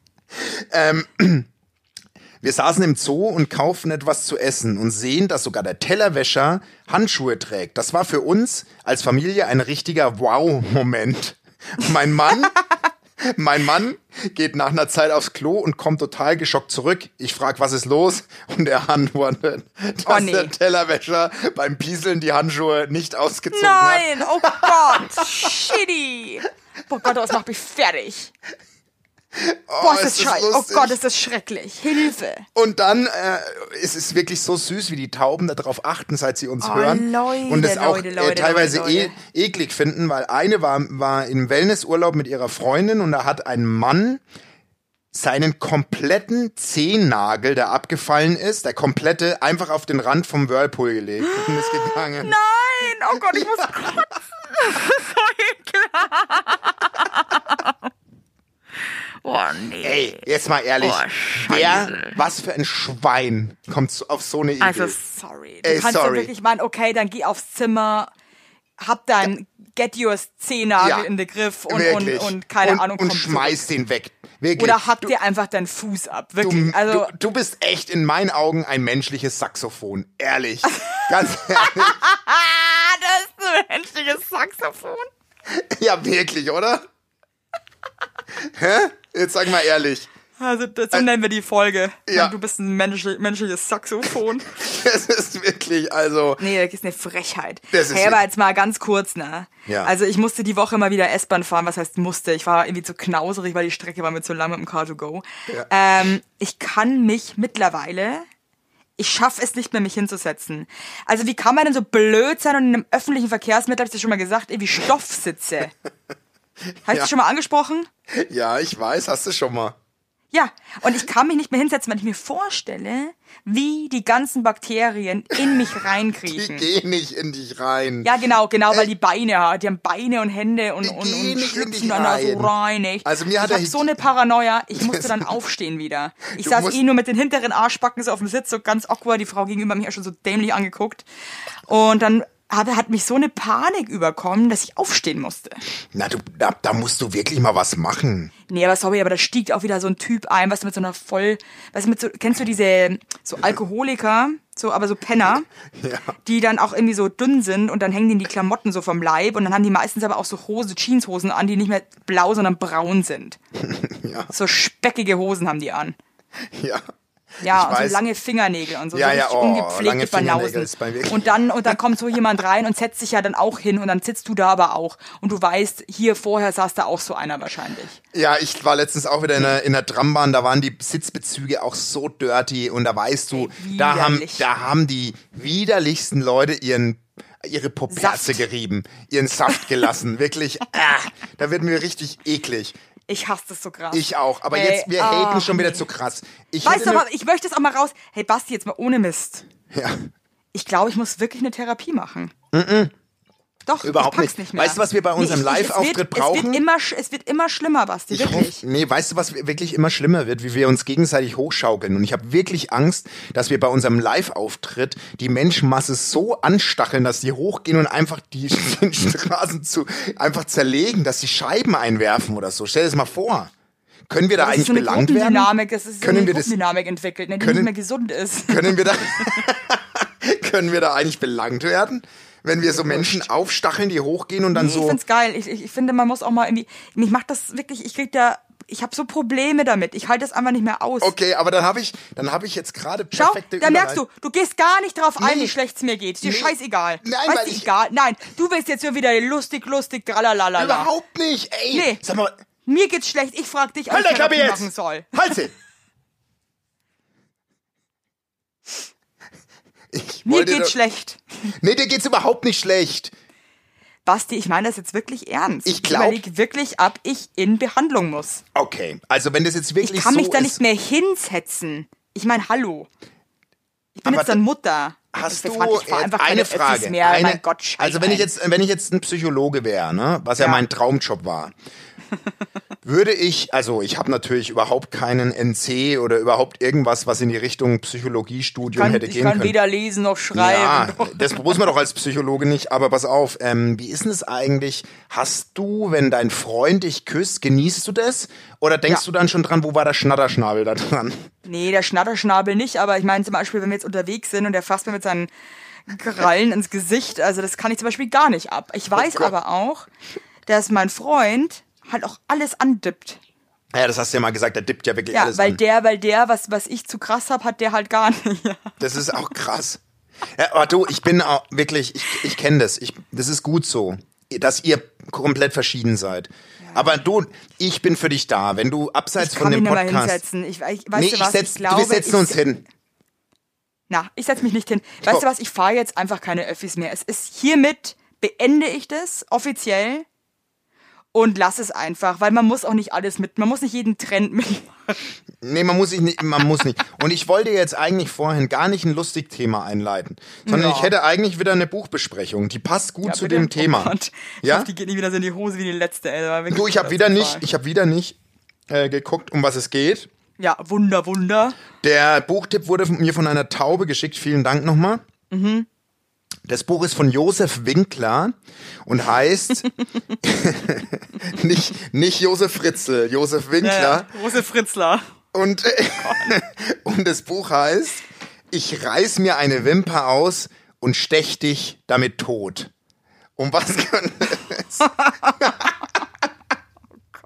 Ähm, wir saßen im Zoo und kauften etwas zu essen und sehen, dass sogar der Tellerwäscher Handschuhe trägt. Das war für uns als Familie ein richtiger Wow-Moment. Mein Mann, mein Mann geht nach einer Zeit aufs Klo und kommt total geschockt zurück. Ich frage, was ist los? Und er antwortet, dass oh nee. der Tellerwäscher beim Pieseln die Handschuhe nicht ausgezogen Nein, hat. Nein, oh Gott, shitty. Oh Gott, das macht mich fertig. Oh, Boah, ist das scheiße. Oh Gott, ist das schrecklich. Hilfe. Und dann äh, ist es wirklich so süß, wie die Tauben darauf achten, seit sie uns oh, hören. Leute, und es auch Leute, Leute, äh, teilweise E eklig finden, weil eine war, war im Wellnessurlaub mit ihrer Freundin und da hat ein Mann seinen kompletten Zehennagel, der abgefallen ist, der komplette, einfach auf den Rand vom Whirlpool gelegt und ist gegangen. Nein! Oh Gott, ich muss kotzen. so ekelhaft. Oh nee. Ey, jetzt mal ehrlich. Oh, wer, was für ein Schwein kommt auf so eine Idee? Also sorry. Du Ey, kannst sorry. ja wirklich meinen, okay, dann geh aufs Zimmer, hab dann Get Yours Zehennagel Ja, in den Griff und, und, und keine und, Ahnung. Und schmeiß den weg. Wirklich. zurück. Oder hack du, dir einfach deinen Fuß ab. du, Wirklich. also, du, du bist echt in meinen Augen ein menschliches Saxophon. Ehrlich. Ganz ehrlich. das ist ein menschliches Saxophon. Ja, wirklich, oder? Hä? Jetzt sag mal ehrlich. Also, so nennen wir die Folge. ja. Du bist ein menschli menschliches Saxophon. Das ist wirklich, also. Nee, das ist eine Frechheit. Das ist hey, aber jetzt mal ganz kurz, ne? Ja. Also ich musste die Woche mal wieder S-Bahn fahren. Was heißt musste? Ich war irgendwie zu knauserig, weil die Strecke war mir zu lang mit dem Car2Go. Ähm, ich kann mich mittlerweile, ich schaffe es nicht mehr, mich hinzusetzen. Also wie kann man denn so blöd sein und in einem öffentlichen Verkehrsmittel, hab ich das schon mal gesagt, irgendwie Stoff Hast du Ja. das schon mal angesprochen? Ja, ich weiß, hast du schon mal. Ja, und ich kann mich nicht mehr hinsetzen, wenn ich mir vorstelle, wie die ganzen Bakterien in mich Die reinkriechen. gehen nicht in dich rein. Ja, genau, genau, weil die Beine hat. Die haben Beine und Hände und, Die und, und schlüpfen dich dann da so rein. Echt. Also mir hat ich er hab so eine Paranoia, ich musste dann aufstehen wieder. Ich Du saß eh nur mit den hinteren Arschbacken so auf dem Sitz, so ganz awkward. Die Frau gegenüber mich hat schon so dämlich angeguckt. Und dann hat, hat mich so eine Panik überkommen, dass ich aufstehen musste. Na, du, da, da musst du wirklich mal was machen. Nee, aber sorry, aber da stieg auch wieder so ein Typ ein, was mit so einer voll, was mit so, kennst du diese, so Alkoholiker, so, aber so Penner, Ja. die dann auch irgendwie so dünn sind und dann hängen denen die Klamotten so vom Leib und dann haben die meistens aber auch so Hose, Jeanshosen an, die nicht mehr blau, sondern braun sind. Ja. So speckige Hosen haben die an. Ja. Ja, und so lange Fingernägel und so, Ja, so ja, oh, ungepflegte Banausen. Und dann, und dann kommt so jemand rein und setzt sich ja dann auch hin und dann sitzt du da aber auch. Und du weißt, hier vorher saß da auch so einer wahrscheinlich. Ja, ich war letztens auch wieder in der, in der Trambahn, da waren die Sitzbezüge auch so dirty und da weißt du, Ey, da haben, da haben die widerlichsten Leute ihren ihre Saft. gerieben, ihren Saft gelassen, wirklich, ah, da wird mir richtig eklig. Ich hasse das so krass. Ich auch, aber Ey, jetzt, wir ah, haten schon wieder zu krass. Ich Weißt du, aber ich möchte es auch mal raus. Hey Basti, jetzt mal ohne Mist. ja, Ich glaube, ich muss wirklich eine Therapie machen. Doch, Überhaupt nicht. nicht mehr. Weißt du, was wir bei unserem es Live-Auftritt wird- Es brauchen? wird, immer, es wird immer schlimmer, Basti, Ich wirklich. hoffe, nee, weißt du, was wirklich immer schlimmer wird, wie wir uns gegenseitig hochschaukeln. Und ich habe wirklich Angst, dass wir bei unserem Live-Auftritt die Menschenmasse so anstacheln, dass die hochgehen und einfach die, die Straßen zu einfach zerlegen, dass sie Scheiben einwerfen oder so. Stell dir das mal vor. Können wir da Das eigentlich so belangt werden? Das ist so Können eine wir das- entwickelt, ne, die können- nicht mehr gesund ist. Können wir da können wir da eigentlich belangt werden? Wenn wir so Menschen aufstacheln, die hochgehen und dann Nee, Ich so find's geil. Ich, ich, ich finde, man muss auch mal irgendwie. Mich macht das wirklich, ich krieg da. Ich habe so Probleme damit. Ich halte das einfach nicht mehr aus. Okay, aber dann habe ich dann habe ich jetzt gerade Schau, perfekte da merkst du, du gehst gar nicht drauf ein, Nee. wie schlecht es mir geht. Dir Nee. scheißegal. Nein, weißt weil ich- egal. Nein, du willst jetzt nur wieder lustig, lustig, tralalala. Überhaupt nicht. Ey, Nee. sag mal, Mir geht's schlecht. Ich frag dich, ob halt ich machen soll. Halt sie. Ich Mir geht's schlecht. Nee, dir geht's überhaupt nicht schlecht. Basti, ich meine das jetzt wirklich ernst. Ich glaub- überleg wirklich, ob ich in Behandlung muss. Okay, also wenn das jetzt wirklich Ich kann so mich da ist, nicht mehr hinsetzen. Ich meine, hallo. Ich bin Aber jetzt dann Mutter. Hast ich du ich einfach eine Frage? Mehr. eine, mein Gott, scheiß also wenn ich jetzt, wenn ich jetzt ein Psychologe wäre, ne, was ja, Ja. mein Traumjob war, würde ich, also ich habe natürlich überhaupt keinen NC oder überhaupt irgendwas, was in die Richtung Psychologiestudium kann, hätte ich gehen kann können. weder lesen noch schreiben. Ja, das muss man doch als Psychologe nicht, aber pass auf, ähm, wie ist denn es eigentlich? Hast du, wenn dein Freund dich küsst, genießt du das? Oder denkst Ja. du dann schon dran, wo war der Schnatterschnabel da dran? Nee, der Schnatterschnabel nicht, aber ich meine zum Beispiel, wenn wir jetzt unterwegs sind und der fasst mir mit seinen Krallen ins Gesicht, also das kann ich zum Beispiel gar nicht ab. Ich weiß Oh aber auch, dass mein Freund halt auch alles andippt. Ja, das hast du ja mal gesagt, der dippt ja wirklich Ja, alles weil an. der, weil der, was, was ich zu krass hab, hat der halt gar nicht. Ja. Das ist auch krass. Ja, aber du, ich bin auch wirklich, ich, ich kenne das. Ich, das ist gut so, dass ihr komplett verschieden seid. Aber du, ich bin für dich da. Wenn du abseits Ich von kann mich dem nicht mehr Podcast. hinsetzen. Ich, ich, weißt nee, du ich was, setz, ich glaube, wir setzen ich, uns hin. Na, ich setz mich nicht hin. Weißt du was, ich fahre jetzt einfach keine Öffis mehr. Es ist hiermit, beende ich das offiziell und lass es einfach, weil man muss auch nicht alles mit, man muss nicht jeden Trend mitmachen. Nee, man muss nicht, man muss nicht. Und ich wollte jetzt eigentlich vorhin gar nicht ein lustig Thema einleiten, sondern Ja. ich hätte eigentlich wieder eine Buchbesprechung. Die passt gut Ja, zu dem Thema. Oh Gott. Ich Ja? hoffe, die geht nicht wieder so in die Hose wie die letzte, ey. Du, ich habe wieder nicht, ich habe wieder nicht äh, geguckt, um was es geht. Ja, Wunder, Wunder. Der Buchtipp wurde mir von einer Taube geschickt. Vielen Dank nochmal. Das Buch ist von Josef Winkler und heißt nicht, nicht Josef Fritzl, Josef Winkler. Ja. Josef Fritzler. Und, und das Buch heißt Ich reiß mir eine Wimper aus und stech dich damit tot. Um was könnte es? oh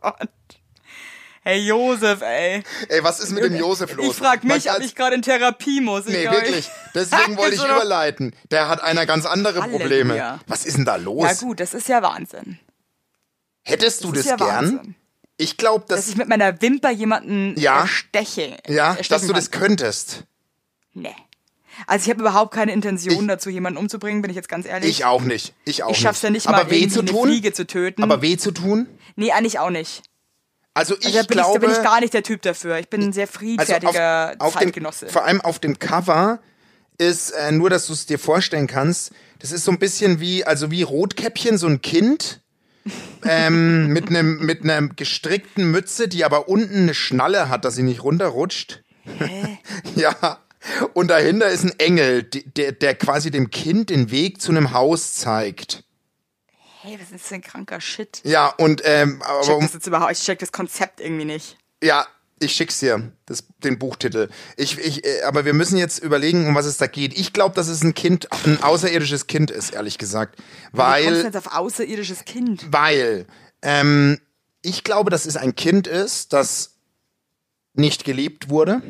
Gott. Hey Josef, ey. Ey, was ist mit dem Josef los? Ich frag mich, ob ich gerade in Therapie muss. nee, wirklich. Deswegen wollte ich überleiten. Der hat einer ganz andere Halleluja. Probleme. Was ist denn da los? Ja gut, das ist ja Wahnsinn. Hättest du das, das ja gern? Wahnsinn. Ich glaube, dass, dass ich mit meiner Wimper jemanden ja, ersteche. Ja, dass du das könntest. Nee. Also ich habe überhaupt keine Intention ich, dazu, jemanden umzubringen, bin ich jetzt ganz ehrlich. Ich auch nicht. Ich auch ich schaff's ja nicht mal, weh zu tun? eine Fliege zu töten. Aber weh zu tun? Nee, eigentlich auch nicht. Also ich also da bin glaube, ich, da bin ich gar nicht der Typ dafür. Ich bin ein sehr friedfertiger also auf, auf Zeitgenosse. Dem, vor allem auf dem Cover ist äh, nur, dass du es dir vorstellen kannst. Das ist so ein bisschen wie, also wie Rotkäppchen, so ein Kind ähm, mit einem mit einer gestrickten Mütze, die aber unten eine Schnalle hat, dass sie nicht runterrutscht. Hä? ja. Und dahinter ist ein Engel, der, der quasi dem Kind den Weg zu einem Haus zeigt hey, was ist denn kranker Shit? Ja, und ähm, aber ich check das jetzt überhaupt, ich check das Konzept irgendwie nicht. Ja, ich schick's dir, das, den Buchtitel. Ich, ich, äh, aber wir müssen jetzt überlegen, um was es da geht. Ich glaube, dass es ein Kind, ein außerirdisches Kind ist, ehrlich gesagt. Weil. Wie kommst du jetzt auf außerirdisches Kind? Weil, ähm, ich glaube, dass es ein Kind ist, das nicht geliebt wurde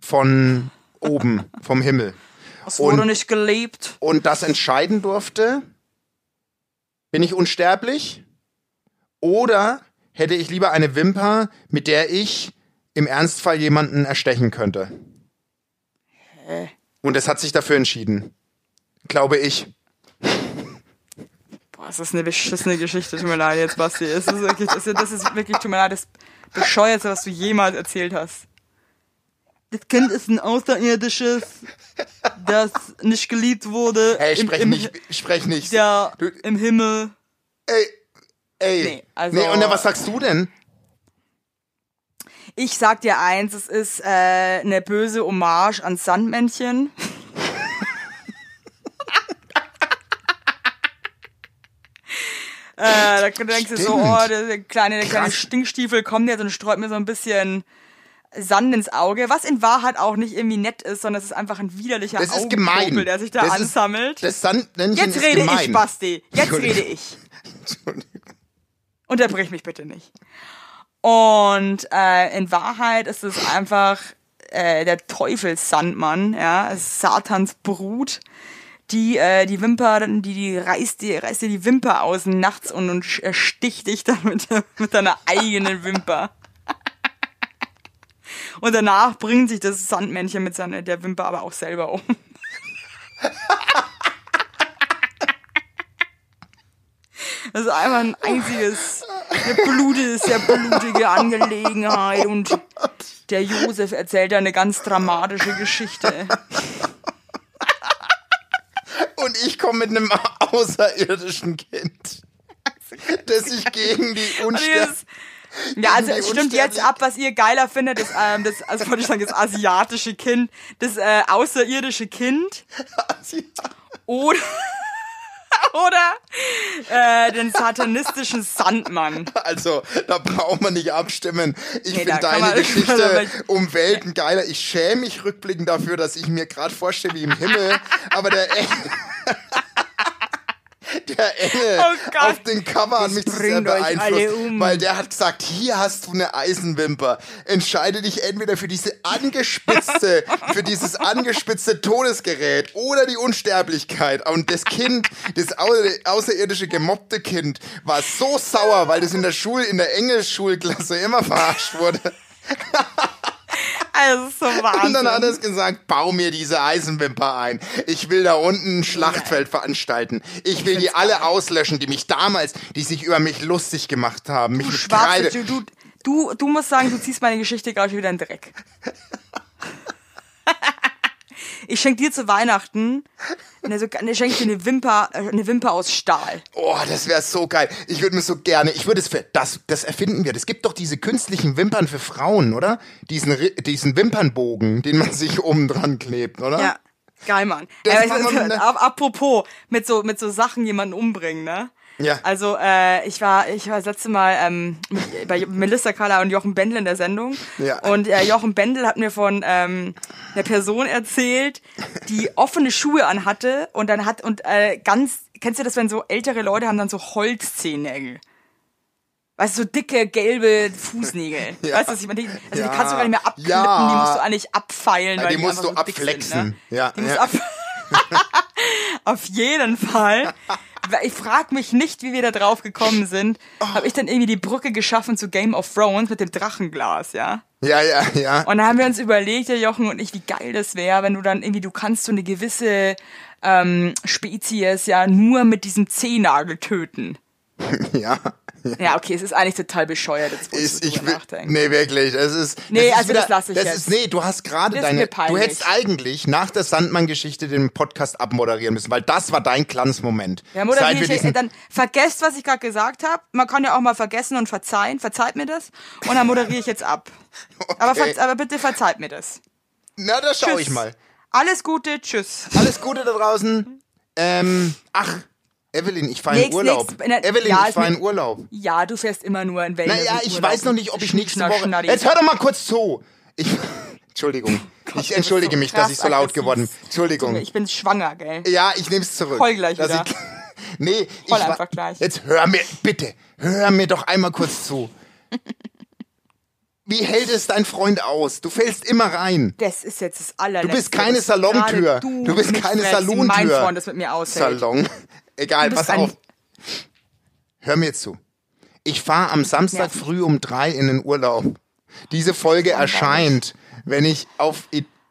von oben, vom Himmel. Es wurde und, nicht geliebt. Und das entscheiden durfte, bin ich unsterblich? Oder hätte ich lieber eine Wimper, mit der ich im Ernstfall jemanden erstechen könnte? Hä? Und es hat sich dafür entschieden. Glaube ich. Boah, ist das eine beschissene Geschichte. Tut mir leid jetzt, Basti. Es ist wirklich, das ist, das ist wirklich, tut mir leid, das bescheuerste, was du jemals erzählt hast. Das Kind ist ein Außerirdisches, das nicht geliebt wurde. Hey, sprech im, nicht, sprech nicht. Du, im Himmel. Ey, ey. Nee, also, nee, und was sagst du denn? Ich sag dir eins, es ist äh, eine böse Hommage an Sandmännchen. äh, da denkst du so, oh, der kleine, der kleine Stinkstiefel kommt jetzt und streut mir so ein bisschen Sand ins Auge, was in Wahrheit auch nicht irgendwie nett ist, sondern es ist einfach ein widerlicher das der sich da das ansammelt. Ist, das Sandmännchen Jetzt ist rede gemein. ich, Basti. Jetzt rede ich. Unterbrich mich bitte nicht. Und äh, in Wahrheit ist es einfach äh, der Teufelssandmann, ja, Satans Brut, die äh, die Wimper, die die reißt dir reißt dir die Wimper aus nachts und, und sticht dich dann mit, mit deiner eigenen Wimper. Und danach bringt sich das Sandmännchen mit seiner, der Wimper aber auch selber um. Das ist einfach ein einziges, eine blutige, sehr blutige Angelegenheit und der Josef erzählt eine ganz dramatische Geschichte. Und ich komme mit einem außerirdischen Kind, das sich gegen die Unsterblichen ja, also es stimmt jetzt ab, was ihr geiler findet, das, ähm, das also wollte ich sagen, das asiatische Kind, das äh, außerirdische Kind. Oder oder äh, den satanistischen Sandmann. Also, da braucht man nicht abstimmen. Ich nee, finde deine Geschichte um Welten geiler. Ich schäme mich rückblickend dafür, dass ich mir gerade vorstelle, wie im Himmel, aber der der Engel oh auf den Cover hat mich sehr beeinflusst, um. weil der hat gesagt, hier hast du eine Eisenwimper. Entscheide dich entweder für diese angespitzte, für dieses angespitzte Todesgerät oder die Unsterblichkeit. Und das Kind, das außerirdische gemobbte Kind, war so sauer, weil das in der Schule, in der Engelschulklasse immer verarscht wurde. Also so Wahnsinn. Und dann hat er gesagt, bau mir diese Eisenwimper ein. Ich will da unten ein Schlachtfeld veranstalten. Ich will die alle auslöschen, die mich damals, die sich über mich lustig gemacht haben. Mich du Kreide. Du, du, du, du musst sagen, du ziehst meine Geschichte gerade wieder in den Dreck. ich schenke dir zu Weihnachten eine, so, eine schenke dir eine Wimper, eine Wimper aus Stahl. Oh, das wäre so geil. Ich würde mir so gerne, ich würde es für das, das erfinden wir. Es gibt doch diese künstlichen Wimpern für Frauen, oder? Diesen, diesen Wimpernbogen, den man sich oben dran klebt, oder? Ja. Geil, Mann. Das Äh, wir, ne? apropos, mit so, mit so Sachen jemanden umbringen, ne? Ja. Also äh, ich war ich war das letzte Mal ähm, bei Melissa Kalla und Jochen Bendel in der Sendung Ja. und äh, Jochen Bendel hat mir von ähm, einer Person erzählt, die offene Schuhe anhatte und dann hat und äh, ganz kennst du das, wenn so ältere Leute haben dann so Holzzehennägel? Weißt du, so dicke, gelbe Fußnägel. Ja. Weißt du, was ich meine? Die- Also Ja. die kannst du gar nicht mehr abklippen, Ja. die musst du eigentlich abfeilen, Ja, weil die die, musst du so abflexen. Sind, ne? Ja, Die musst ja. Auf jeden Fall. Ich frag mich nicht, wie wir da drauf gekommen sind. Habe ich dann irgendwie die Brücke geschaffen zu Game of Thrones mit dem Drachenglas, ja? Ja, ja, ja. Und da haben wir uns überlegt, der Jochen und ich, wie geil das wäre, wenn du dann irgendwie, du kannst so eine gewisse ähm, Spezies ja nur mit diesem Zehnagel töten. ja. Ja, okay, es ist eigentlich total bescheuert, jetzt wo ich Ist, ich will, nee, wirklich. Es ist, Nee, das ist also das lass ich das jetzt. Ist, nee, du hast gerade Das deine, du hättest eigentlich nach der Sandmann-Geschichte den Podcast abmoderieren müssen, weil das war dein Glanzmoment. Ja, moderiere ich, diesen- dann vergesst, was ich gerade gesagt habe. Man kann ja auch mal vergessen und verzeihen. Verzeiht mir das. Und dann moderiere ich jetzt ab. Aber, Okay. ver aber bitte verzeiht mir das. Na, da schau Tschüss. ich mal. Alles Gute, tschüss. Alles Gute da draußen. Ähm, ach, Evelyn, ich fahre in Urlaub. nächst- na- Evelyn, ja, ich fahre in Urlaub. Ja, du fährst immer nur in Wellen. Naja, ich weiß noch nicht, ob ich nächste Woche. Jetzt hör doch mal kurz zu. Ich, Entschuldigung. ich entschuldige so mich, dass ich so laut geworden bin. Entschuldigung. Ich bin schwanger, gell? Ja, ich nehme es zurück. Heul gleich wieder. Ich, nee, ich Heul wa- einfach gleich. Jetzt hör mir, bitte, hör mir doch einmal kurz zu. Wie hält es dein Freund aus? Du fällst immer rein. Das ist jetzt das allerletzte. Du bist keine Salontür. gerade Du bist keine Salontür. Mein Freund das mit mir aushält. Salon. Egal, Du pass auf. Hör mir zu. Ich fahre am Samstag früh um drei in den Urlaub. Diese Folge erscheint, wenn ich auf,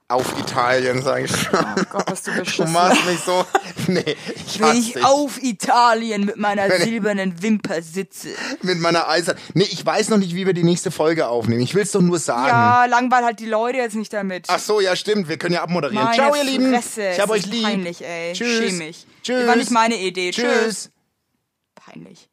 auf Italien, sage ich schon. Oh Gott, was du Du beschissen. machst mich so. Nee, ich Wenn ich dich. auf Italien mit meiner Wenn silbernen Wimper sitze. mit meiner Eisern. Nee, ich weiß noch nicht, wie wir die nächste Folge aufnehmen. Ich will es doch nur sagen. Ja, langweil halt die Leute jetzt nicht damit. Ach so, ja, stimmt. Wir können ja abmoderieren. Meine Ciao, ihr Lieben. Fresse, Ich hab euch lieb. Peinlich, ey. Tschüss. Schäm mich. Tschüss. War nicht meine Idee. Tschüss. Tschüss. Peinlich.